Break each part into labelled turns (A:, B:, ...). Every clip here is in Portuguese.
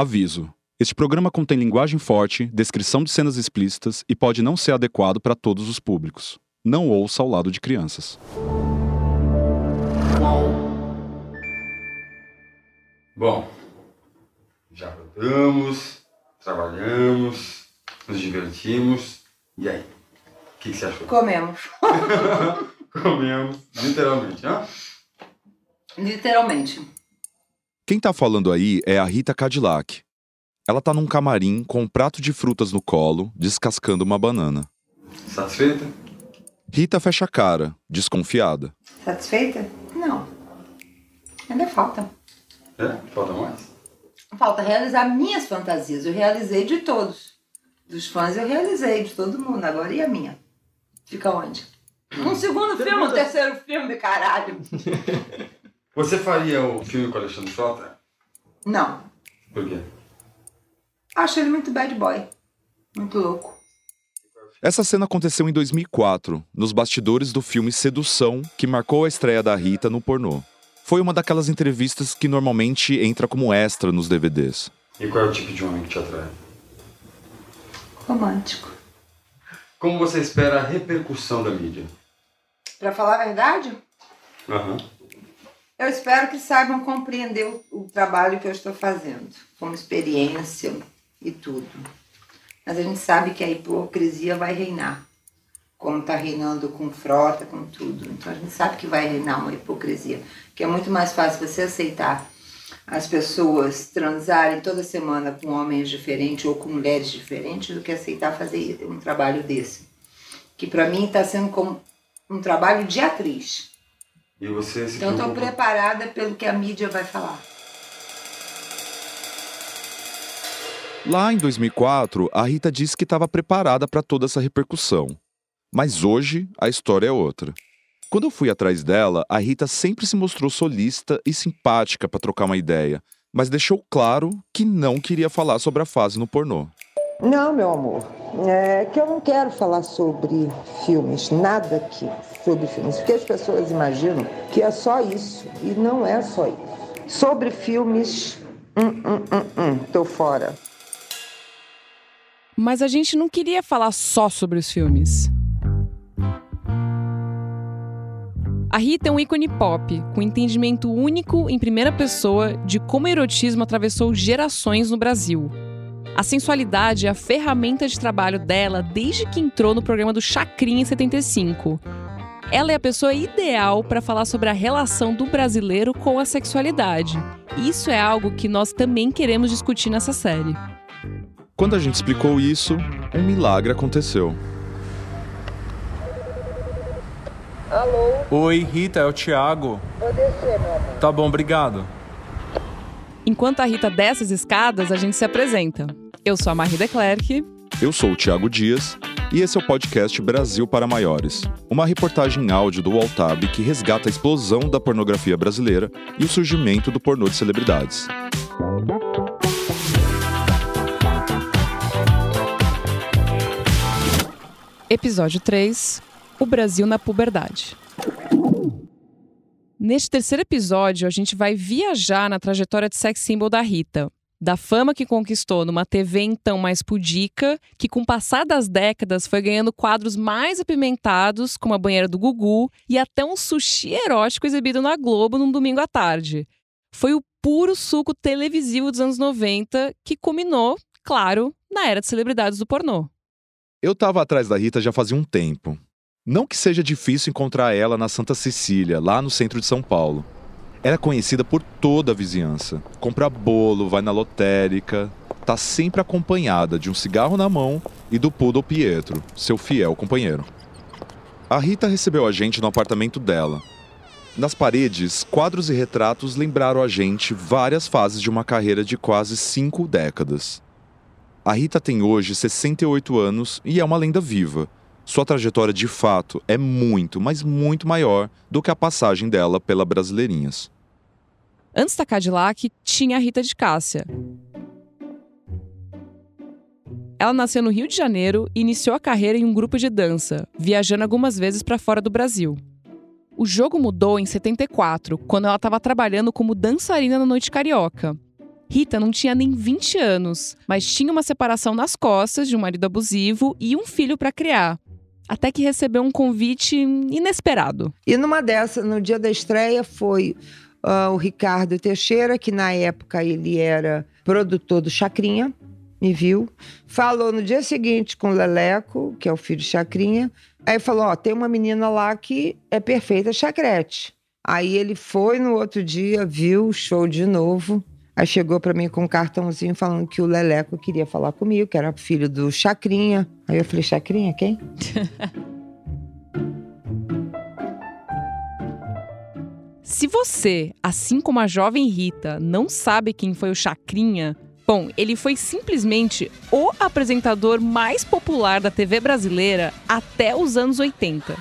A: Aviso: este programa contém linguagem forte, descrição de cenas explícitas e pode não ser adequado para todos os públicos. Não ouça ao lado de crianças.
B: Bom, já rodamos, trabalhamos, nos divertimos. E aí? O que, que você achou?
C: Comemos.
B: Comemos, literalmente, né?
C: Literalmente.
A: Quem tá falando aí é a Rita Cadillac. Ela tá num camarim com um prato de frutas no colo, descascando uma banana.
B: Satisfeita?
A: Rita fecha a cara, desconfiada.
C: Satisfeita? Não. Ainda falta.
B: É? Falta mais?
C: Falta realizar minhas fantasias. Eu realizei de todos. Dos fãs eu realizei, de todo mundo. Agora e a minha? Fica onde? Um segundo filme, um terceiro filme, caralho.
B: Você faria o filme com o Alexandre Frota?
C: Não.
B: Por quê?
C: Acho ele muito bad boy. Muito louco.
A: Essa cena aconteceu em 2004, nos bastidores do filme Sedução, que marcou a estreia da Rita no pornô. Foi uma daquelas entrevistas que normalmente entra como extra nos DVDs.
B: E qual é o tipo de homem que te atrai?
C: Romântico.
B: Como você espera a repercussão da mídia?
C: Pra falar a verdade,
B: Aham.
C: Eu espero que saibam compreender o, o trabalho que eu estou fazendo, como experiência e tudo. Mas a gente sabe que a hipocrisia vai reinar, como está reinando com frota, com tudo. Então a gente sabe que vai reinar uma hipocrisia, que é muito mais fácil você aceitar as pessoas transarem toda semana com homens diferentes ou com mulheres diferentes do que aceitar fazer um trabalho desse. Que para mim está sendo como um trabalho de atriz.
B: E você se
C: Então estou preparada pelo que a mídia vai falar.
A: Lá em 2004, a Rita disse que estava preparada para toda essa repercussão. Mas hoje, a história é outra. Quando eu fui atrás dela, a Rita sempre se mostrou solista e simpática para trocar uma ideia, mas deixou claro que não queria falar sobre a fase no pornô.
D: Não, meu amor. É que eu não quero falar sobre filmes, nada aqui sobre filmes, porque as pessoas imaginam que é só isso e não é só isso. Sobre filmes, hum, hum, hum, hum, tô fora.
E: Mas a gente não queria falar só sobre os filmes. A Rita é um ícone pop, com entendimento único em primeira pessoa de como o erotismo atravessou gerações no Brasil. A sensualidade é a ferramenta de trabalho dela desde que entrou no programa do Chacrinha em 75. Ela é a pessoa ideal para falar sobre a relação do brasileiro com a sexualidade. Isso é algo que nós também queremos discutir nessa série.
A: Quando a gente explicou isso, um milagre aconteceu.
D: Alô,
F: Oi, Rita, é o Thiago.
D: vou descer, meu amor.
F: Tá bom, obrigado.
E: Enquanto a Rita desce as escadas, a gente se apresenta. Eu sou a Marie Declerc.
A: Eu sou o Thiago Dias e esse é o podcast Brasil para Maiores, uma reportagem em áudio do Altab que resgata a explosão da pornografia brasileira e o surgimento do pornô de celebridades.
E: Episódio 3 O Brasil na puberdade. Neste terceiro episódio, a gente vai viajar na trajetória de sex symbol da Rita. Da fama que conquistou numa TV então mais pudica, que com o passar das décadas foi ganhando quadros mais apimentados, como a banheira do Gugu, e até um sushi erótico exibido na Globo num domingo à tarde. Foi o puro suco televisivo dos anos 90 que culminou, claro, na era de celebridades do pornô.
A: Eu tava atrás da Rita já fazia um tempo. Não que seja difícil encontrar ela na Santa Cecília, lá no centro de São Paulo. Ela é conhecida por toda a vizinhança. Compra bolo, vai na lotérica, tá sempre acompanhada de um cigarro na mão e do Poodle Pietro, seu fiel companheiro. A Rita recebeu a gente no apartamento dela. Nas paredes, quadros e retratos lembraram a gente várias fases de uma carreira de quase cinco décadas. A Rita tem hoje 68 anos e é uma lenda viva. Sua trajetória de fato é muito, mas muito maior do que a passagem dela pela Brasileirinhas.
E: Antes da Cadillac, tinha a Rita de Cássia. Ela nasceu no Rio de Janeiro e iniciou a carreira em um grupo de dança, viajando algumas vezes para fora do Brasil. O jogo mudou em 74, quando ela estava trabalhando como dançarina na Noite Carioca. Rita não tinha nem 20 anos, mas tinha uma separação nas costas de um marido abusivo e um filho para criar. Até que recebeu um convite inesperado.
D: E numa dessas, no dia da estreia, foi uh, o Ricardo Teixeira, que na época ele era produtor do Chacrinha, me viu. Falou no dia seguinte com o Leleco, que é o filho de Chacrinha. Aí falou: Ó, tem uma menina lá que é perfeita chacrete. Aí ele foi no outro dia, viu o show de novo. Aí chegou para mim com um cartãozinho falando que o Leleco queria falar comigo, que era filho do Chacrinha. Aí eu falei, Chacrinha, quem?
E: Se você, assim como a jovem Rita, não sabe quem foi o Chacrinha, bom, ele foi simplesmente o apresentador mais popular da TV brasileira até os anos 80.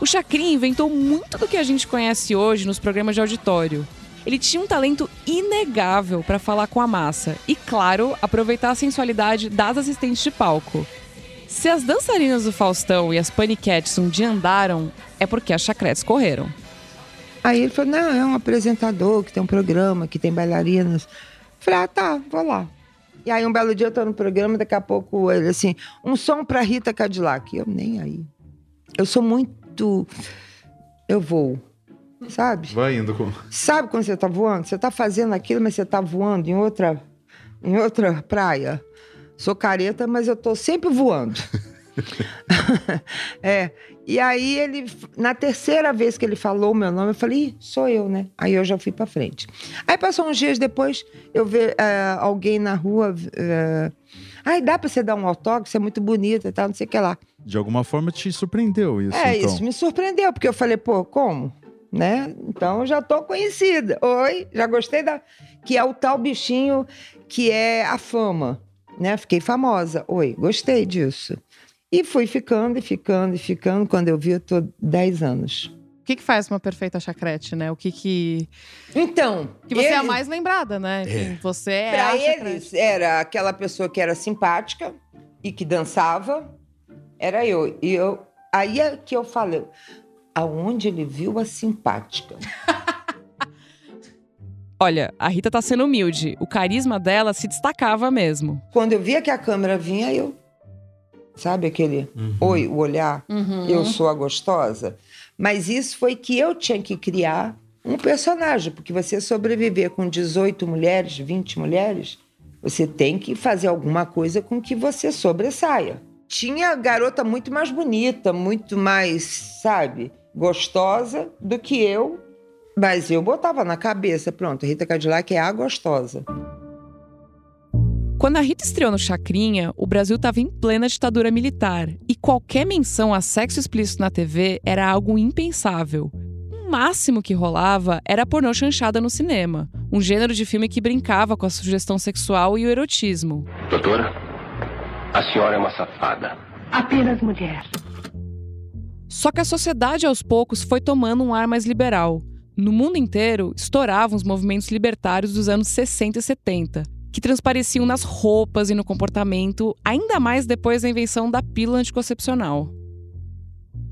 E: O Chacrinha inventou muito do que a gente conhece hoje nos programas de auditório. Ele tinha um talento inegável para falar com a massa e, claro, aproveitar a sensualidade das assistentes de palco. Se as dançarinas do Faustão e as paniquetes um dia andaram, é porque as chacretes correram.
D: Aí ele falou: não, é um apresentador que tem um programa, que tem bailarinas. Falei: ah, tá, vou lá. E aí um belo dia eu tô no programa, daqui a pouco ele assim, um som pra Rita Cadillac. Eu nem aí. Eu sou muito. Eu vou sabe?
A: Vai indo com.
D: Sabe quando você tá voando? Você tá fazendo aquilo, mas você tá voando em outra, em outra praia. Sou careta, mas eu tô sempre voando. é. E aí ele, na terceira vez que ele falou o meu nome, eu falei, sou eu, né? Aí eu já fui para frente. Aí passou uns dias depois, eu vi é, alguém na rua. É, Ai, dá pra você dar um autógrafo, você é muito bonita e tal, não sei o que lá.
A: De alguma forma te surpreendeu isso.
D: É,
A: então.
D: isso me surpreendeu, porque eu falei, pô, como? Né? Então já tô conhecida. Oi, já gostei da que é o tal bichinho que é a fama, né? Fiquei famosa. Oi, gostei disso. E fui ficando e ficando e ficando. Quando eu vi, eu tô 10 anos.
E: O que, que faz uma perfeita chacrete, né? O que que.
D: Então.
E: Que você eles... é a mais lembrada, né? É. Você é.
D: Pra eles, era aquela pessoa que era simpática e que dançava. Era eu. E eu. Aí é que eu falei aonde ele viu a simpática.
E: Olha, a Rita tá sendo humilde. O carisma dela se destacava mesmo.
D: Quando eu via que a câmera vinha, eu. Sabe aquele uhum. oi, o olhar? Uhum. Eu sou a gostosa. Mas isso foi que eu tinha que criar um personagem, porque você sobreviver com 18 mulheres, 20 mulheres, você tem que fazer alguma coisa com que você sobressaia. Tinha garota muito mais bonita, muito mais, sabe? Gostosa do que eu, mas eu botava na cabeça, pronto, Rita Cadillac é a gostosa.
E: Quando a Rita estreou no Chacrinha, o Brasil estava em plena ditadura militar e qualquer menção a sexo explícito na TV era algo impensável. O máximo que rolava era a pornô chanchada no cinema, um gênero de filme que brincava com a sugestão sexual e o erotismo.
G: Doutora, a senhora é uma safada.
H: Apenas mulher.
E: Só que a sociedade aos poucos foi tomando um ar mais liberal. No mundo inteiro, estouravam os movimentos libertários dos anos 60 e 70, que transpareciam nas roupas e no comportamento, ainda mais depois da invenção da pílula anticoncepcional.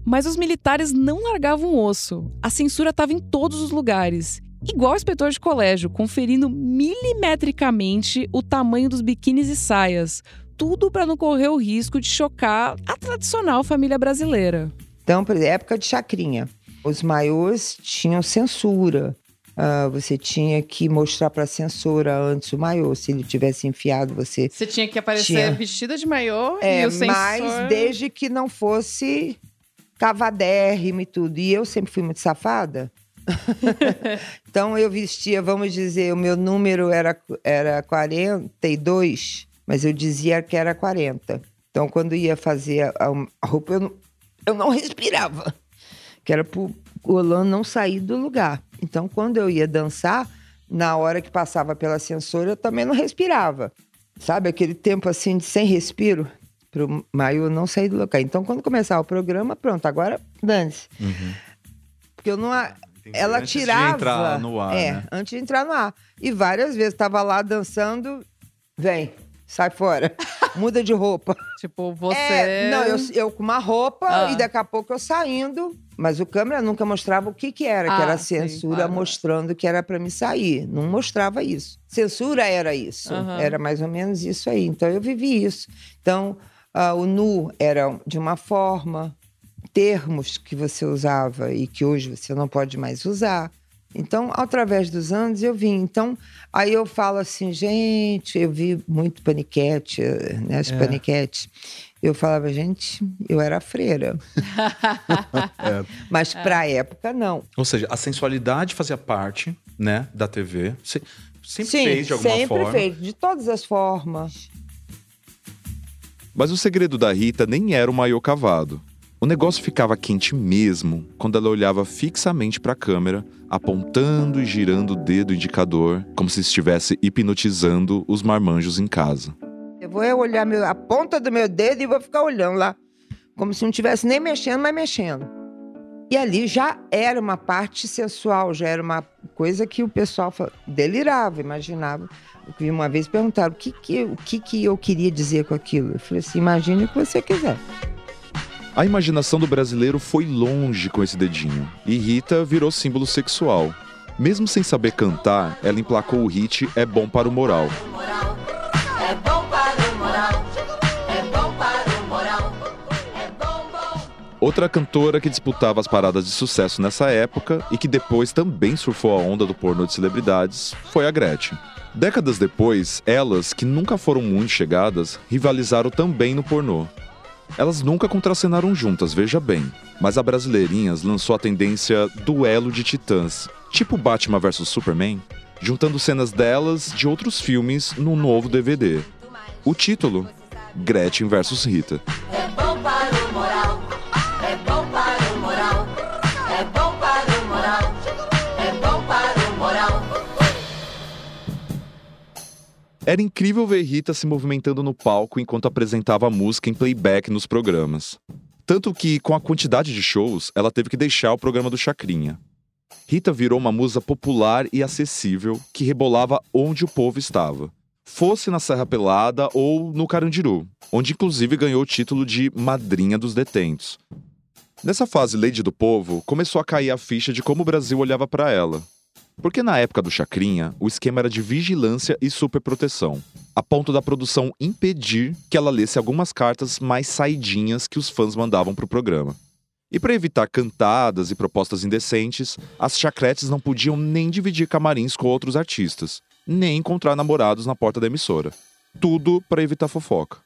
E: Mas os militares não largavam o osso. A censura estava em todos os lugares. Igual o inspetor de colégio, conferindo milimetricamente o tamanho dos biquínis e saias. Tudo para não correr o risco de chocar a tradicional família brasileira.
D: Então, por exemplo, época de chacrinha. Os maiôs tinham censura. Uh, você tinha que mostrar para a censora antes o maiô. Se ele tivesse enfiado, você.
E: Você tinha que aparecer tinha... vestida de maiô
D: é,
E: e o censor...
D: Mas desde que não fosse cavadérrimo e tudo. E eu sempre fui muito safada. então eu vestia, vamos dizer, o meu número era, era 42, mas eu dizia que era 40. Então quando ia fazer a, a roupa, eu não, eu não respirava, que era para o Olan não sair do lugar. Então, quando eu ia dançar, na hora que passava pela censora, eu também não respirava. Sabe, aquele tempo assim de sem respiro, para o Maio não sair do lugar. Então, quando começava o programa, pronto, agora dance. Uhum. Porque eu não. Ela antes tirava.
A: De entrar no ar.
D: É,
A: né?
D: antes de entrar no ar. E várias vezes estava lá dançando, vem, sai fora. muda de roupa.
E: Tipo, você.
D: É, não, eu, eu com uma roupa
E: Ah.
D: e daqui a pouco eu saindo. Mas o câmera nunca mostrava o que que era, que
E: Ah,
D: era
E: sim,
D: censura
E: claro.
D: mostrando que era para me sair. Não mostrava isso. Censura era isso.
E: Aham.
D: Era mais ou menos isso aí. Então eu vivi isso. Então ah, o nu era de uma forma, termos que você usava e que hoje você não pode mais usar. Então, através dos anos, eu vim. Então, aí eu falo assim, gente, eu vi muito paniquete, né, as
F: É.
D: paniquetes. Eu falava, gente, eu era freira.
A: É.
D: Mas pra época, não.
A: Ou seja, a sensualidade fazia parte, né, da TV. Se- Sempre
D: Sim,
A: fez de alguma
D: sempre
A: forma.
D: fez, de todas as formas.
A: Mas o segredo da Rita nem era o maiô cavado. O negócio ficava quente mesmo quando ela olhava fixamente para a câmera, apontando e girando o dedo indicador, como se estivesse hipnotizando os marmanjos em casa.
D: Eu vou olhar a ponta do meu dedo e vou ficar olhando lá, como se não estivesse nem mexendo, mas mexendo. E ali já era uma parte sensual, já era uma coisa que o pessoal delirava, imaginava. Uma vez perguntaram o que que, o que que eu queria dizer com aquilo. Eu falei assim, imagine o que você quiser.
A: A imaginação do brasileiro foi longe com esse dedinho, e Rita virou símbolo sexual. Mesmo sem saber cantar, ela emplacou o hit É Bom para o Moral. Outra cantora que disputava as paradas de sucesso nessa época e que depois também surfou a onda do pornô de celebridades foi a Gretchen. Décadas depois, elas, que nunca foram muito chegadas, rivalizaram também no pornô. Elas nunca contracenaram juntas, veja bem, mas a Brasileirinhas lançou a tendência duelo de titãs, tipo Batman vs Superman, juntando cenas delas de outros filmes num novo DVD. O título: Gretchen vs Rita. Era incrível ver Rita se movimentando no palco enquanto apresentava a música em playback nos programas. Tanto que, com a quantidade de shows, ela teve que deixar o programa do Chacrinha. Rita virou uma musa popular e acessível que rebolava onde o povo estava. Fosse na Serra Pelada ou no Carandiru, onde inclusive ganhou o título de Madrinha dos Detentos. Nessa fase Lady do Povo, começou a cair a ficha de como o Brasil olhava para ela. Porque na época do Chacrinha, o esquema era de vigilância e superproteção, a ponto da produção impedir que ela lesse algumas cartas mais saidinhas que os fãs mandavam pro programa. E para evitar cantadas e propostas indecentes, as chacretes não podiam nem dividir camarins com outros artistas, nem encontrar namorados na porta da emissora. Tudo para evitar fofoca.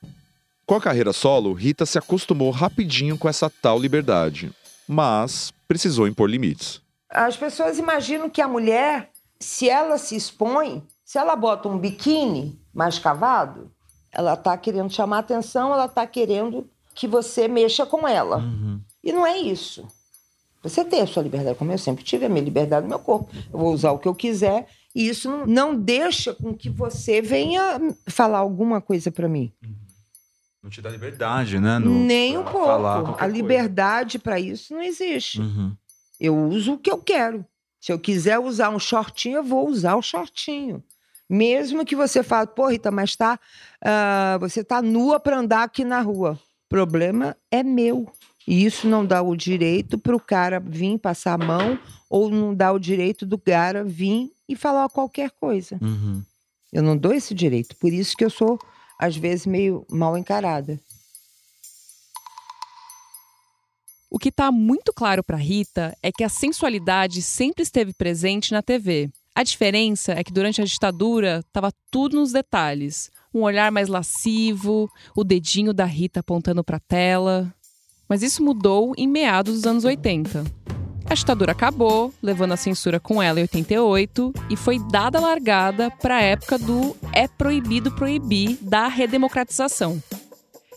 A: Com a carreira solo, Rita se acostumou rapidinho com essa tal liberdade, mas precisou impor limites.
D: As pessoas imaginam que a mulher, se ela se expõe, se ela bota um biquíni mais cavado, ela tá querendo chamar atenção, ela tá querendo que você mexa com ela. E não é isso. Você tem a sua liberdade, como eu sempre tive a minha liberdade no meu corpo. Eu vou usar o que eu quiser e isso não, deixa com que você venha falar alguma coisa para mim.
F: Não te dá liberdade, né? no-
D: Nem um pouco. A liberdade para isso não existe.
F: Uhum.
D: Eu uso o que eu quero. Se eu quiser usar um shortinho, eu vou usar o shortinho. Mesmo que você fale, pô, Rita, mas tá, ah, você tá nua para andar aqui na rua. O problema é meu. E isso não dá o direito para o cara vir passar a mão ou não dá o direito do cara vir e falar qualquer coisa.
F: Uhum.
D: Eu não dou esse direito. Por isso que eu sou, às vezes, meio mal encarada.
E: O que está muito claro para Rita é que a sensualidade sempre esteve presente na TV. A diferença é que durante a ditadura estava tudo nos detalhes. Um olhar mais lascivo, o dedinho da Rita apontando para a tela. Mas isso mudou em meados dos anos 80. A ditadura acabou, levando a censura com ela em 88, e foi dada largada para a época do é proibido proibir da redemocratização.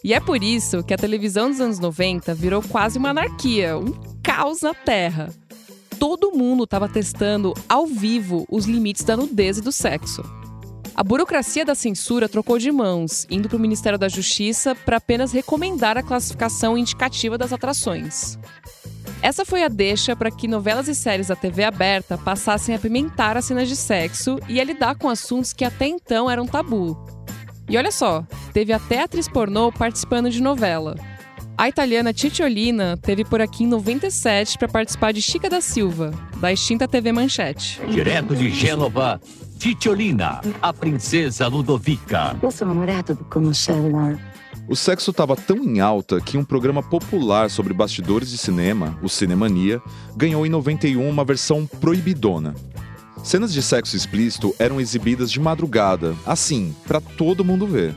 E: E é por isso que a televisão dos anos 90 virou quase uma anarquia, um caos na Terra. Todo mundo estava testando ao vivo os limites da nudez e do sexo. A burocracia da censura trocou de mãos, indo para o Ministério da Justiça para apenas recomendar a classificação indicativa das atrações. Essa foi a deixa para que novelas e séries da TV aberta passassem a apimentar as cenas de sexo e a lidar com assuntos que até então eram tabu. E olha só, teve até atriz pornô participando de novela. A italiana Cicciolina teve por aqui em 97 para participar de Chica da Silva, da extinta TV Manchete.
I: Direto de Gênova, Titiolina, a princesa Ludovica.
J: Eu sou namorado do Comichella.
A: O sexo estava tão em alta que um programa popular sobre bastidores de cinema, o Cinemania, ganhou em 91 uma versão proibidona. Cenas de sexo explícito eram exibidas de madrugada, assim, para todo mundo ver.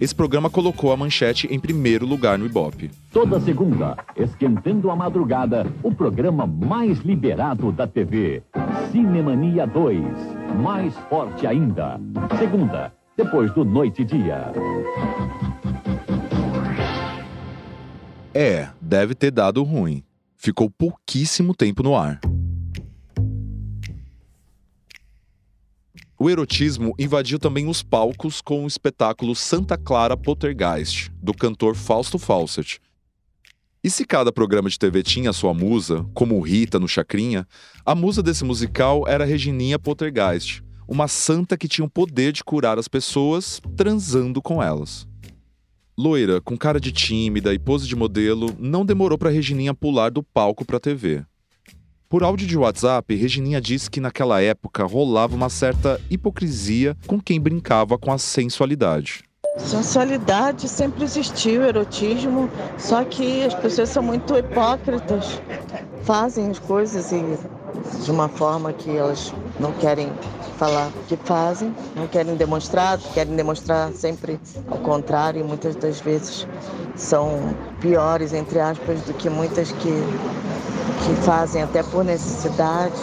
A: Esse programa colocou a manchete em primeiro lugar no Ibope.
I: Toda segunda, esquentando a madrugada, o programa mais liberado da TV. Cinemania 2, mais forte ainda. Segunda, depois do Noite e Dia.
A: É, deve ter dado ruim. Ficou pouquíssimo tempo no ar. O erotismo invadiu também os palcos com o espetáculo Santa Clara Poltergeist, do cantor Fausto Fawcett. E se cada programa de TV tinha sua musa, como Rita no Chacrinha, a musa desse musical era Regininha Poltergeist, uma santa que tinha o poder de curar as pessoas transando com elas. Loira, com cara de tímida e pose de modelo, não demorou para Regininha pular do palco para a TV. Por áudio de WhatsApp, Regininha disse que naquela época rolava uma certa hipocrisia com quem brincava com a sensualidade.
K: Sensualidade sempre existiu, erotismo, só que as pessoas são muito hipócritas, fazem as coisas e de uma forma que elas não querem falar que fazem, não querem demonstrar, querem demonstrar sempre ao contrário e muitas das vezes são piores, entre aspas, do que muitas que que fazem até por necessidade.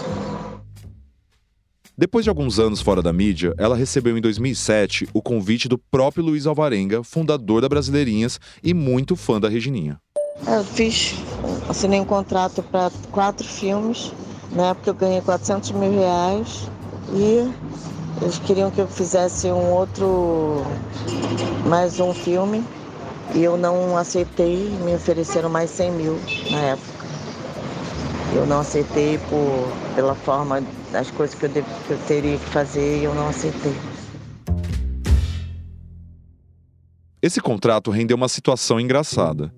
A: Depois de alguns anos fora da mídia, ela recebeu em 2007 o convite do próprio Luiz Alvarenga, fundador da Brasileirinhas e muito fã da Regininha.
K: Eu fiz, assinei um contrato para quatro filmes. Na época eu ganhei 400 mil reais e eles queriam que eu fizesse um outro, mais um filme. E eu não aceitei, me ofereceram mais 100 mil na época. Eu não aceitei por, pela forma das coisas que eu, dev, que eu teria que fazer e eu não aceitei.
A: Esse contrato rendeu uma situação engraçada.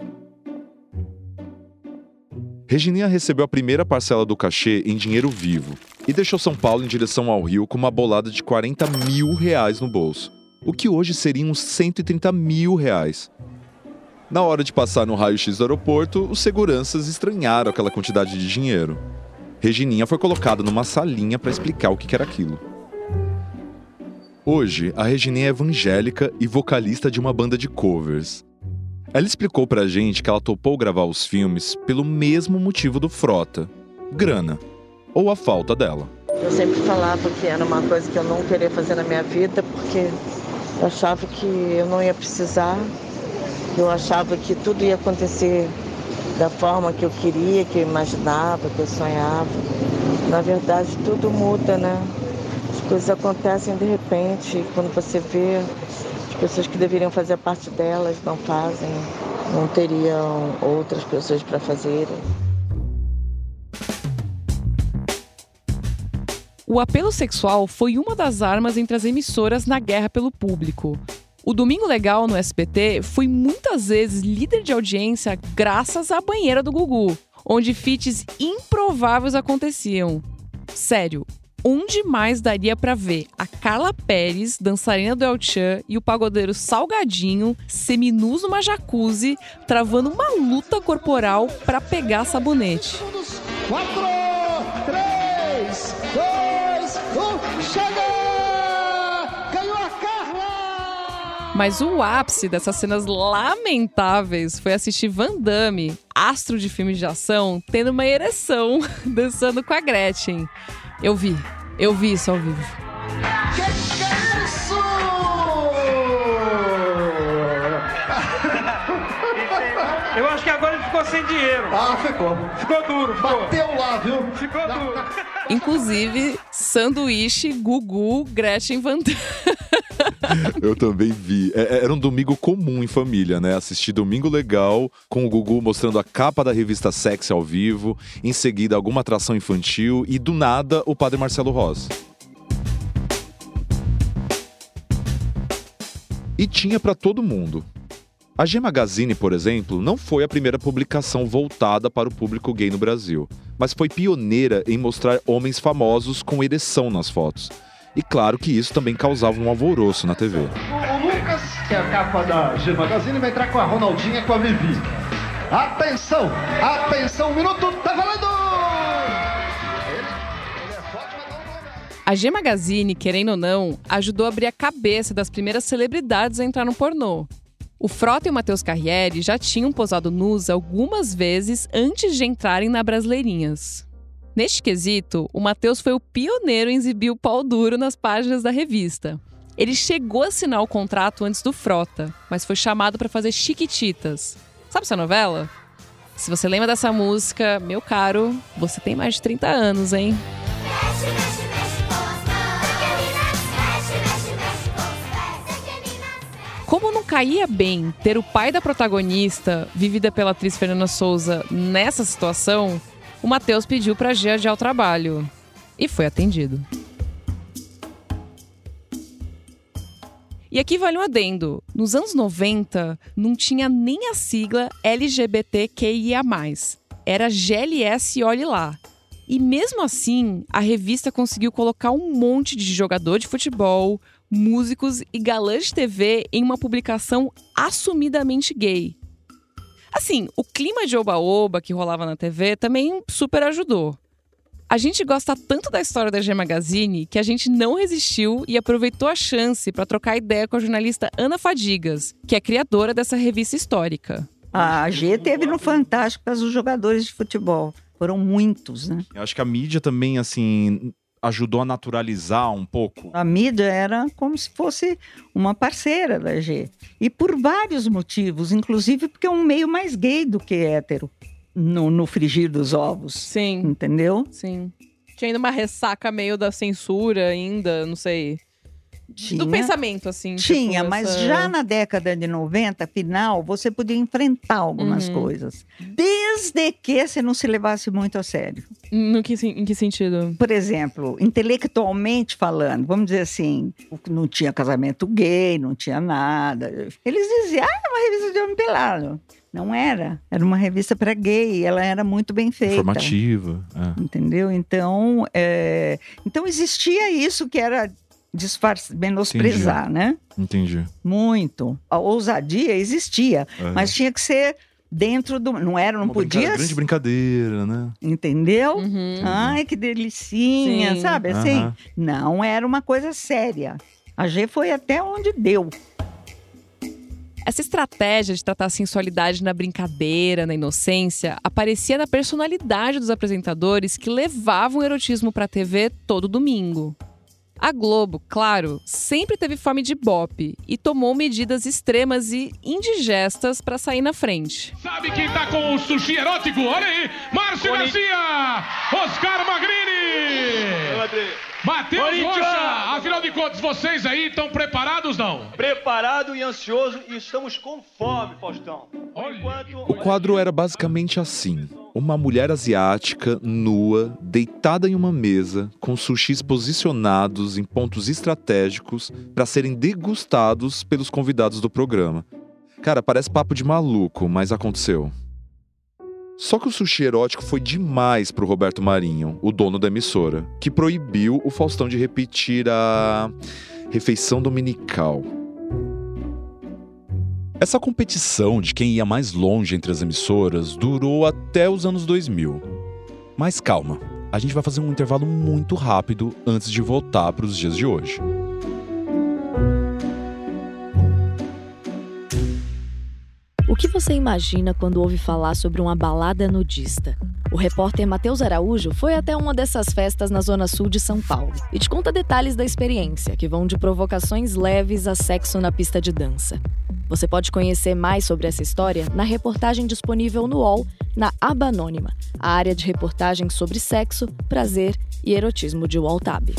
A: Regininha recebeu a primeira parcela do cachê em dinheiro vivo e deixou São Paulo em direção ao Rio com uma bolada de 40 mil reais no bolso, o que hoje seria uns 130 mil reais. Na hora de passar no raio-x do aeroporto, os seguranças estranharam aquela quantidade de dinheiro. Regininha foi colocada numa salinha para explicar o que era aquilo. Hoje, a Regininha é evangélica e vocalista de uma banda de covers. Ela explicou pra gente que ela topou gravar os filmes pelo mesmo motivo do Frota: grana, ou a falta dela.
K: Eu sempre falava que era uma coisa que eu não queria fazer na minha vida porque eu achava que eu não ia precisar eu achava que tudo ia acontecer da forma que eu queria, que eu imaginava, que eu sonhava. Na verdade, tudo muda, né? As coisas acontecem de repente, quando você vê as pessoas que deveriam fazer parte delas não fazem, não teriam outras pessoas para fazerem.
E: O apelo sexual foi uma das armas entre as emissoras na guerra pelo público. O Domingo Legal no SBT foi muitas vezes líder de audiência graças à banheira do Gugu, onde feats improváveis aconteciam. Sério, onde mais daria para ver a Carla Pérez, dançarina do El Chan, e o pagodeiro Salgadinho, seminus numa jacuzzi, travando uma luta corporal para pegar sabonete?
H: 4,
E: Mas o ápice dessas cenas lamentáveis foi assistir Van Damme, astro de filmes de ação, tendo uma ereção dançando com a Gretchen. Eu vi, eu vi isso ao vivo.
H: Que que é isso?
B: Eu acho que agora ele ficou sem dinheiro.
H: Ah, ficou.
B: Ficou duro, ficou.
H: Bateu lá, viu?
B: Ficou duro.
E: Inclusive, sanduíche, Gugu, Gretchen Van Damme.
A: Eu também vi. É- é- era um domingo comum em família, né? Assistir Domingo Legal com o Gugu mostrando a capa da revista Sexy ao vivo, em seguida alguma atração infantil e do nada o Padre Marcelo Rossi. E tinha para todo mundo. A G Magazine, por exemplo, não foi a primeira publicação voltada para o público gay no Brasil, mas foi pioneira em mostrar homens famosos com ereção nas fotos. E claro que isso também causava um alvoroço na TV.
L: O, Lucas, que é a capa da G Magazine, vai entrar com a Ronaldinha e com a Vivi. Atenção! Atenção, um minuto, tá valendo!
E: A G Magazine, querendo ou não, ajudou a abrir a cabeça das primeiras celebridades a entrar no pornô. O Frota e o Matheus Carriere já tinham posado nus algumas vezes antes de entrarem na Brasileirinhas. Neste quesito, o Matheus foi o pioneiro em exibir o pau duro nas páginas da revista. Ele chegou a assinar o contrato antes do Frota, mas foi chamado para fazer Chiquititas. Sabe essa novela? Se você lembra dessa música, meu caro, você tem mais de 30 anos, hein? Como não caía bem ter o pai da protagonista, vivida pela atriz Fernanda Souza, nessa situação, o Matheus pediu para G adiar o trabalho. E foi atendido. E aqui vale um adendo. Nos anos 90, não tinha nem a sigla LGBTQIA+. Era GLS e olhe lá. E mesmo assim, a revista conseguiu colocar um monte de jogador de futebol, músicos e galãs de TV em uma publicação assumidamente gay. Assim, o clima de oba-oba que rolava na TV também super ajudou. A gente gosta tanto da história da G Magazine que a gente não resistiu e aproveitou a chance para trocar ideia com a jornalista Ana Fadigas, que é criadora dessa revista histórica.
M: A G teve no Fantástico para os jogadores de futebol. Foram muitos, né?
A: Eu acho que a mídia também, assim, ajudou a naturalizar um pouco.
M: A mídia era como se fosse uma parceira da G. E por vários motivos, inclusive porque é um meio mais gay do que hétero no, no frigir dos ovos.
E: Sim.
M: Entendeu?
E: Sim. Tinha ainda uma ressaca meio da censura ainda, não sei.
M: Tinha,
E: do pensamento, assim.
M: Tinha,
E: tipo,
M: mas
E: essa-
M: já na década de 90, final, você podia enfrentar algumas
E: Uhum.
M: coisas. Desde que você não se levasse muito a sério.
E: No que, em que sentido?
M: Por exemplo, intelectualmente falando, vamos dizer assim, não tinha casamento gay, não tinha nada. Eles diziam, ah, é uma revista de homem pelado. Não era. Era uma revista para gay, ela era muito bem feita.
A: Informativa. é.
M: Entendeu? Então, é, então existia isso que era disfarce, menosprezar, né?
A: Entendi.
M: Muito. A ousadia existia,
A: É.
M: mas tinha que ser dentro do. Não era, não
A: Uma brinca-
M: podia.
A: Grande brincadeira, né?
M: Entendeu?
E: Uhum.
M: Ai, que delicinha,
E: Sim.
M: sabe? Assim,
A: Aham.
M: não era uma coisa séria. A G foi até onde deu.
E: Essa estratégia de tratar a sensualidade na brincadeira, na inocência, aparecia na personalidade dos apresentadores que levavam o erotismo pra TV todo domingo. A Globo, claro, sempre teve fome de bope e tomou medidas extremas e indigestas pra sair na frente.
N: Sabe quem tá com o sushi erótico? Olha aí! Márcio Garcia! Oscar Magrini! Matheus
O: Corinthians!
N: Rocha! Afinal de contas, vocês aí estão preparados, não?
O: Preparado e ansioso e estamos com fome, Faustão. Enquanto,
A: O quadro era basicamente assim: uma mulher asiática, nua, deitada em uma mesa, com sushis posicionados em pontos estratégicos para serem degustados pelos convidados do programa. Cara, parece papo de maluco, mas aconteceu. Só que o sushi erótico foi demais pro Roberto Marinho, o dono da emissora, que proibiu o Faustão de repetir a refeição dominical. Essa competição de quem ia mais longe entre as emissoras durou até os anos 2000. Mas calma, a gente vai fazer um intervalo muito rápido antes de voltar para os dias de hoje.
P: O que você imagina quando ouve falar sobre uma balada nudista? O repórter Matheus Araújo foi até uma dessas festas na zona sul de São Paulo e te conta detalhes da experiência, que vão de provocações leves a sexo na pista de dança. Você pode conhecer mais sobre essa história na reportagem disponível no UOL, na aba anônima, a área de reportagem sobre sexo, prazer e erotismo de UOL Tab.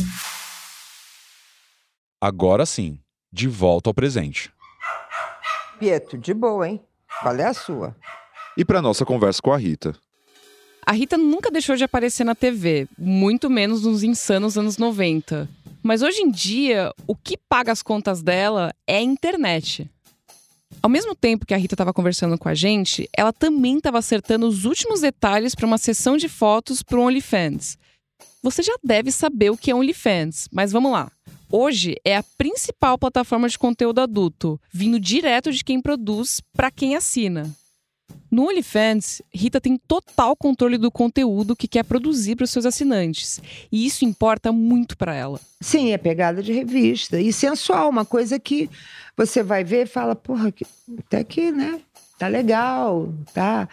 A: Agora sim, de volta ao presente.
D: Pietro, de boa, hein? Qual é a sua?
A: E para nossa conversa com a Rita.
E: A Rita nunca deixou de aparecer na TV, muito menos nos insanos anos 90. Mas hoje em dia, o que paga as contas dela é a internet. Ao mesmo tempo que a Rita estava conversando com a gente, ela também estava acertando os últimos detalhes para uma sessão de fotos para o OnlyFans. Você já deve saber o que é OnlyFans, mas vamos lá. Hoje é a principal plataforma de conteúdo adulto, vindo direto de quem produz para quem assina. No OnlyFans, Rita tem total controle do conteúdo que quer produzir para os seus assinantes. E isso importa muito para ela.
D: Sim, é pegada de revista. E sensual, uma coisa que você vai ver e fala, porra, até que, né? Tá legal, tá?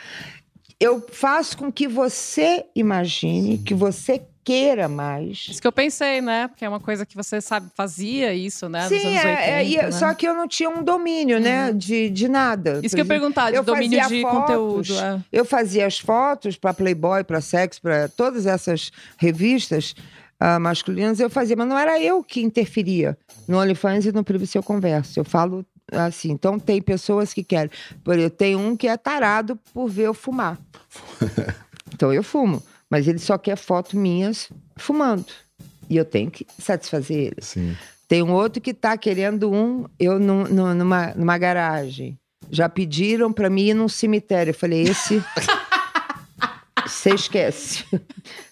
D: Eu faço com que você imagine, que você queira mais.
E: Isso que eu pensei, né? Porque é uma coisa que você sabe, fazia isso, né?
D: Sim,
E: nos anos 80,
D: é, é,
E: né?
D: só que eu não tinha um domínio, né? De, de nada.
E: Isso que eu perguntar, de
D: eu
E: domínio
D: fazia
E: de
D: fotos,
E: conteúdo, é.
D: Eu fazia as fotos para Playboy, para Sex, para todas essas revistas ah, masculinas, eu fazia, mas não era eu que interferia no OnlyFans e no Privacy Eu Converso. Eu falo assim, então tem pessoas que querem. Por exemplo, tem um que é tarado por ver eu fumar. Então eu fumo, mas ele só quer foto minhas fumando. E eu tenho que satisfazer ele.
A: Sim.
D: Tem um outro que tá querendo um, eu num- num- numa, numa garagem. Já pediram para mim ir num cemitério. Eu falei, esse. Você esquece.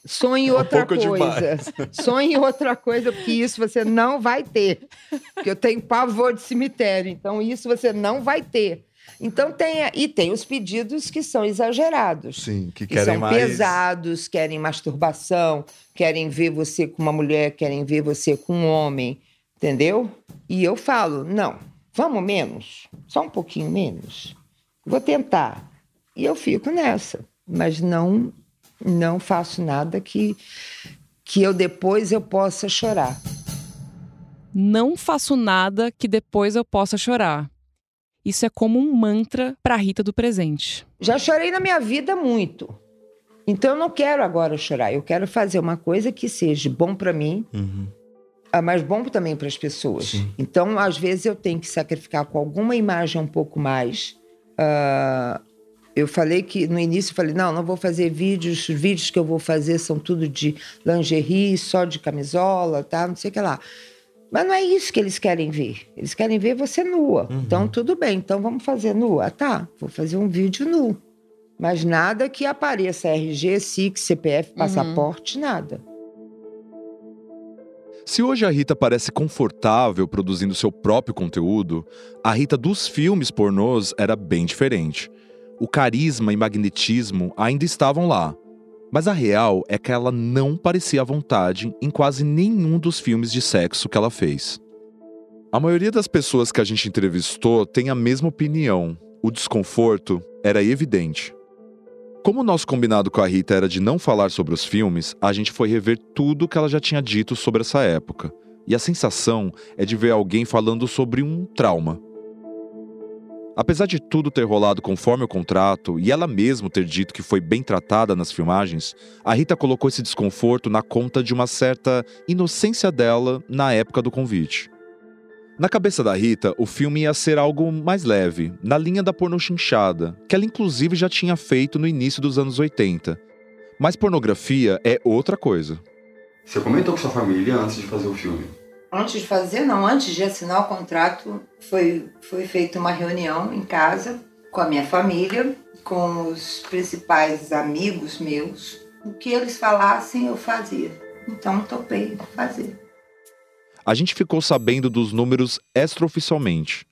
D: Sonhe
A: É um
D: outra coisa.
A: demais.
D: Sonhe outra coisa, porque isso você não vai ter. Porque eu tenho pavor de cemitério, então isso você não vai ter. Então tem. E tem os pedidos que são exagerados
A: Sim, que
D: que
A: querem
D: são
A: mais.
D: pesados, querem masturbação, querem ver você com uma mulher, querem ver você com um homem, entendeu? E eu falo, não, vamos menos, só um pouquinho menos. Vou tentar. E eu fico nessa, mas não não faço nada que que eu depois eu possa chorar.
E: Não faço nada que depois eu possa chorar. Isso é como um mantra para Rita do presente.
D: Já chorei na minha vida muito. Então eu não quero agora chorar. Eu quero fazer uma coisa que seja bom para mim, ah, mas bom também para as pessoas. Então, às vezes, eu tenho que sacrificar com alguma imagem um pouco mais. Ah, eu falei que no início eu falei, não, não vou fazer vídeos, os vídeos que eu vou fazer são tudo de lingerie, só de camisola, tá? Não sei o que lá. Mas não é isso que eles querem ver. Eles querem ver você nua. Então, tudo bem. Então, vamos fazer nua. Tá. Vou fazer um vídeo nu. Mas nada que apareça RG, SIC, CPF, passaporte, nada.
A: Se hoje a Rita parece confortável produzindo seu próprio conteúdo, a Rita dos filmes pornôs era bem diferente. O carisma e magnetismo ainda estavam lá. Mas a real é que ela não parecia à vontade em quase nenhum dos filmes de sexo que ela fez. A maioria das pessoas que a gente entrevistou tem a mesma opinião. O desconforto era evidente. Como o nosso combinado com a Rita era de não falar sobre os filmes, a gente foi rever tudo que ela já tinha dito sobre essa época. E a sensação é de ver alguém falando sobre um trauma. Apesar de tudo ter rolado conforme o contrato e ela mesma ter dito que foi bem tratada nas filmagens, a Rita colocou esse desconforto na conta de uma certa inocência dela na época do convite. Na cabeça da Rita, o filme ia ser algo mais leve, na linha da pornochinchada, que ela inclusive já tinha feito no início dos anos 80. Mas pornografia é outra coisa.
B: Você comentou com sua família antes de fazer o filme.
C: Antes de fazer, não, antes de assinar o contrato, foi, foi feita uma reunião em casa com a minha família, com os principais amigos meus. O que eles falassem, eu fazia. Então, topei fazer.
A: A gente ficou sabendo dos números extraoficialmente.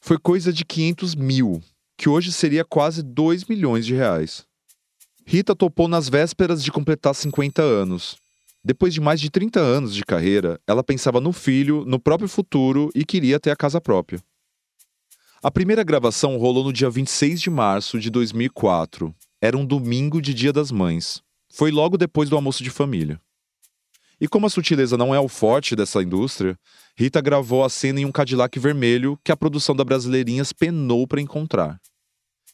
A: Foi coisa de 500 mil, que hoje seria quase 2 milhões de reais. Rita topou nas vésperas de completar 50 anos. Depois de mais de 30 anos de carreira, ela pensava no filho, no próprio futuro e queria ter a casa própria. A primeira gravação rolou no dia 26 de março de 2004. Era um domingo de Dia das Mães. Foi logo depois do almoço de família. E como a sutileza não é o forte dessa indústria, Rita gravou a cena em um Cadillac vermelho que a produção da Brasileirinhas penou para encontrar.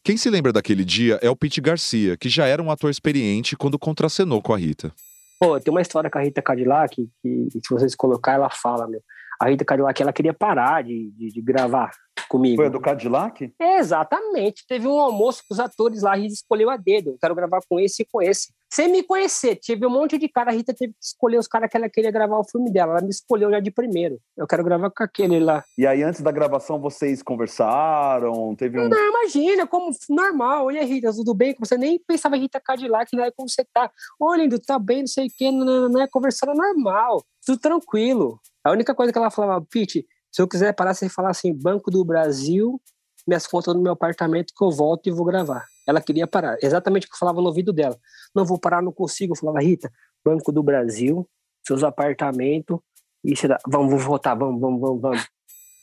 A: Quem se lembra daquele dia é o Pete Garcia, que já era um ator experiente quando contracenou com a Rita.
Q: Pô, tem uma história com a Rita Cadillac que, que se vocês colocar, ela fala, meu. A Rita Cadillac, ela queria parar de, de, de gravar comigo.
R: Foi a do Cadillac?
Q: É, exatamente. Teve um almoço com os atores lá, a gente escolheu a dedo. Eu quero gravar com esse e com esse. Sem me conhecer. Tive um monte de cara, a Rita teve que escolher os caras que ela queria gravar o filme dela. Ela me escolheu já de primeiro. Eu quero gravar com aquele lá.
R: E aí, antes da gravação, vocês conversaram? Teve um.
Q: Não, imagina, como normal. Oi, Rita, tudo bem? Você nem pensava em Rita Cadillac, né? Como você tá? Ô, lindo, tá bem, não sei o quê, não, conversando normal, tudo tranquilo. A única coisa que ela falava, Pete, se eu quiser parar, você falar assim, Banco do Brasil, minhas contas no meu apartamento que eu volto e vou gravar. Ela queria parar. Exatamente o que eu falava no ouvido dela. Não vou parar, não consigo. Eu falava, Rita, Banco do Brasil, seus apartamentos, e dá, vamos voltar, vamos, vamos, vamos, vamos.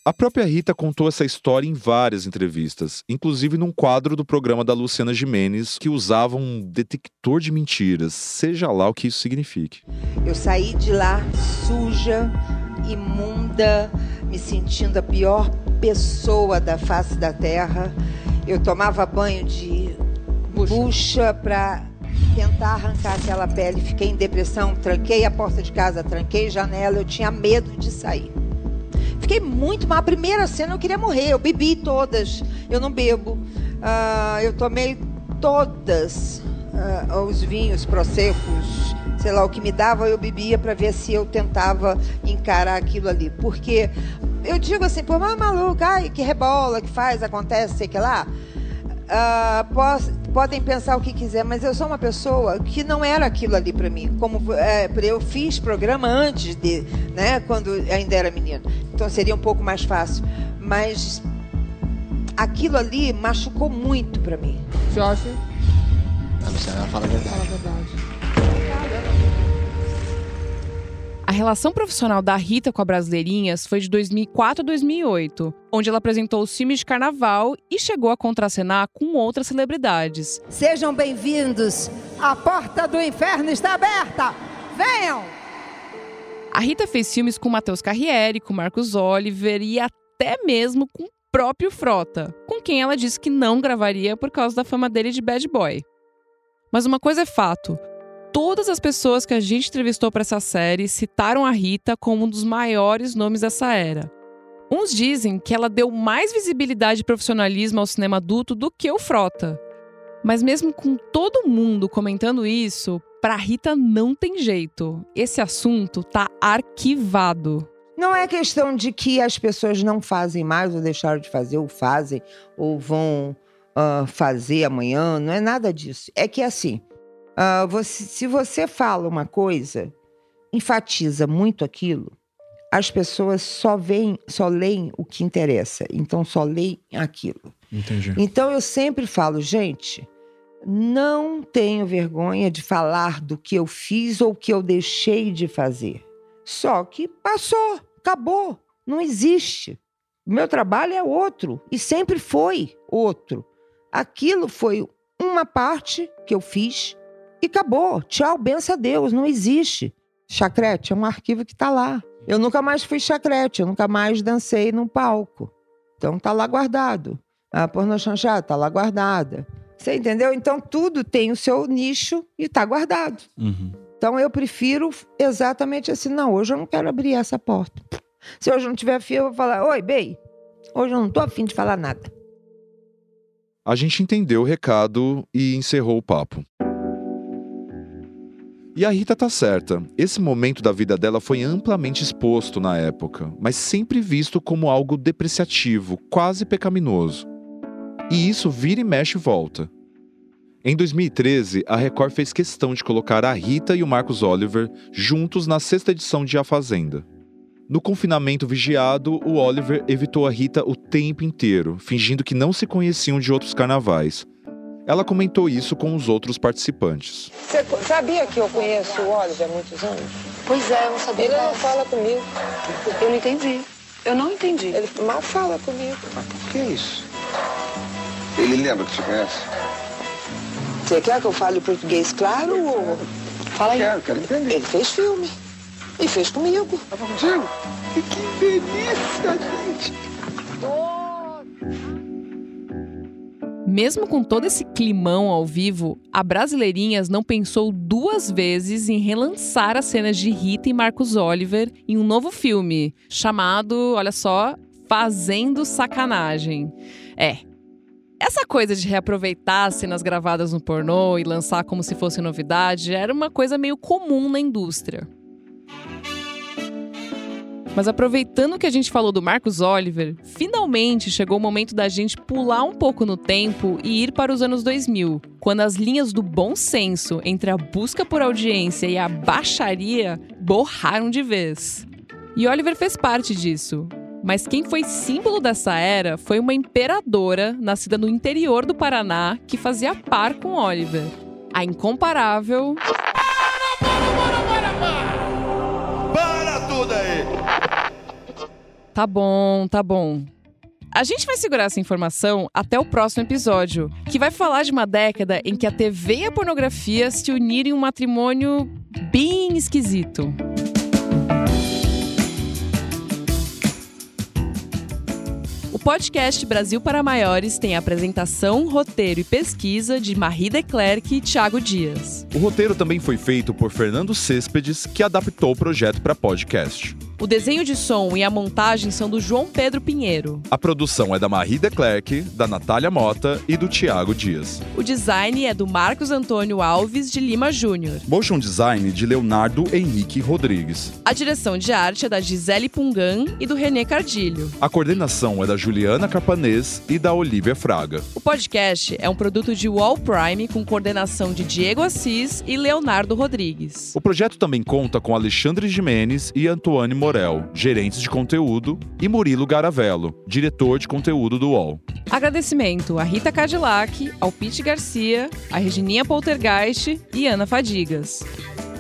A: A própria Rita contou essa história em várias entrevistas, inclusive num quadro do programa da Luciana Jimenez, que usava um detector de mentiras, seja lá o que isso signifique.
D: Eu saí de lá suja, imunda, me sentindo a pior pessoa da face da terra. Eu tomava banho de bucha para tentar arrancar aquela pele. Fiquei em depressão, tranquei a porta de casa, tranquei janela, eu tinha medo de sair. Fiquei muito mal. A primeira cena eu queria morrer. Eu bebi todas. Eu não bebo. Uh, eu tomei todas uh, os vinhos prosecos, sei lá o que me dava, eu bebia para ver se eu tentava encarar aquilo ali. Porque eu digo assim, pô, mas maluca, ai, que rebola, que faz, acontece, sei que lá. Uh, pos, podem pensar o que quiser, mas eu sou uma pessoa que não era aquilo ali para mim. Como é, eu fiz programa antes de, né, quando ainda era menina. Então seria um pouco mais fácil. Mas aquilo ali machucou muito para mim.
Q: Jorge?
J: A Luciana fala a verdade. Fala a verdade.
E: A relação profissional da Rita com a Brasileirinhas foi de 2004 a 2008, onde ela apresentou os filmes de carnaval e chegou a contracenar com outras celebridades.
D: Sejam bem-vindos! A porta do inferno está aberta! Venham!
E: A Rita fez filmes com Matheus Carriere, com Marcos Oliver e até mesmo com o próprio Frota, com quem ela disse que não gravaria por causa da fama dele de bad boy. Mas uma coisa é fato: todas as pessoas que a gente entrevistou para essa série citaram a Rita como um dos maiores nomes dessa era. Uns dizem que ela deu mais visibilidade e profissionalismo ao cinema adulto do que o Frota. Mas mesmo com todo mundo comentando isso, para Rita não tem jeito. Esse assunto tá arquivado.
D: Não é questão de que as pessoas não fazem mais ou deixaram de fazer, ou fazem, ou vão uh, fazer amanhã. Não é nada disso. É que assim, Uh, você, se você fala uma coisa, enfatiza muito aquilo, as pessoas só veem, só leem o que interessa. Então só leem aquilo.
A: Entendi.
D: Então eu sempre falo, gente, não tenho vergonha de falar do que eu fiz ou que eu deixei de fazer. Só que passou, acabou, não existe. O meu trabalho é outro e sempre foi outro. Aquilo foi uma parte que eu fiz e acabou. Tchau, benção a Deus, não existe. Chacrete é um arquivo que está lá. Eu nunca mais fui chacrete, eu nunca mais dancei num palco. Então tá lá guardado. A porno chanchada tá lá guardada. Você entendeu? Então tudo tem o seu nicho e tá guardado.
A: Uhum.
D: Então eu prefiro exatamente assim. Não, hoje eu não quero abrir essa porta. Se hoje não tiver fio, eu vou falar: Oi, Bey, hoje eu não tô afim de falar nada.
A: A gente entendeu o recado e encerrou o papo. E a Rita tá certa. Esse momento da vida dela foi amplamente exposto na época, mas sempre visto como algo depreciativo, quase pecaminoso. E isso vira e mexe e volta. Em 2013, a Record fez questão de colocar a Rita e o Marcos Oliver juntos na sexta edição de A Fazenda. No confinamento vigiado, o Oliver evitou a Rita o tempo inteiro, fingindo que não se conheciam de outros carnavais ela comentou isso com os outros participantes.
D: Você sabia que eu conheço o Oliver há muitos anos?
J: Pois é, eu não sabia.
D: Ele não fala comigo.
J: Eu não entendi. Eu não entendi.
D: Ele mal fala comigo.
B: Mas por que isso? Ele lembra que te conhece?
D: Você quer que eu fale português claro ou...
J: Fala aí.
B: Quero, quero entender.
D: Ele fez filme. E fez comigo.
B: Tava contigo? Que, que delícia, gente.
E: Mesmo com todo esse climão ao vivo, a Brasileirinhas não pensou duas vezes em relançar as cenas de Rita e Marcos Oliver em um novo filme, chamado, olha só, Fazendo Sacanagem. É. Essa coisa de reaproveitar cenas gravadas no pornô e lançar como se fosse novidade era uma coisa meio comum na indústria. Mas aproveitando que a gente falou do Marcos Oliver, finalmente chegou o momento da gente pular um pouco no tempo e ir para os anos 2000, quando as linhas do bom senso entre a busca por audiência e a baixaria borraram de vez. E Oliver fez parte disso. Mas quem foi símbolo dessa era foi uma imperadora nascida no interior do Paraná que fazia par com Oliver. A incomparável. Tá bom, tá bom. A gente vai segurar essa informação até o próximo episódio, que vai falar de uma década em que a TV e a pornografia se uniram em um matrimônio bem esquisito. O podcast Brasil para Maiores tem apresentação, roteiro e pesquisa de Marie Declerc e Thiago Dias.
A: O roteiro também foi feito por Fernando Céspedes, que adaptou o projeto para podcast.
E: O desenho de som e a montagem são do João Pedro Pinheiro.
A: A produção é da Marie Declerc, da Natália Mota e do Tiago Dias.
E: O design é do Marcos Antônio Alves de Lima Júnior.
A: Motion design de Leonardo Henrique Rodrigues.
E: A direção de arte é da Gisele Pungan e do Renê Cardilho.
A: A coordenação é da Juliana Carpanês e da Olivia Fraga.
E: O podcast é um produto de Wall Prime com coordenação de Diego Assis e Leonardo Rodrigues.
A: O projeto também conta com Alexandre Jimenez e Antoine Morel, gerentes de conteúdo, e Murilo Garavello, diretor de conteúdo do UOL.
E: Agradecimento a Rita Cadillac, ao Pete Garcia, a Regininha Poltergeist e Ana Fadigas.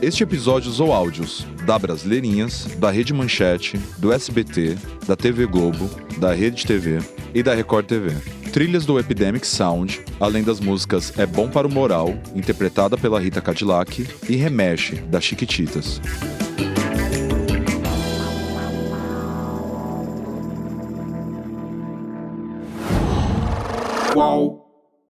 A: Este episódio usou áudios da Brasileirinhas, da Rede Manchete, do SBT, da TV Globo, da Rede TV e da Record TV. Trilhas do Epidemic Sound, além das músicas É Bom para o Moral, interpretada pela Rita Cadillac, e Remexe, da Chiquititas.
H: whoa.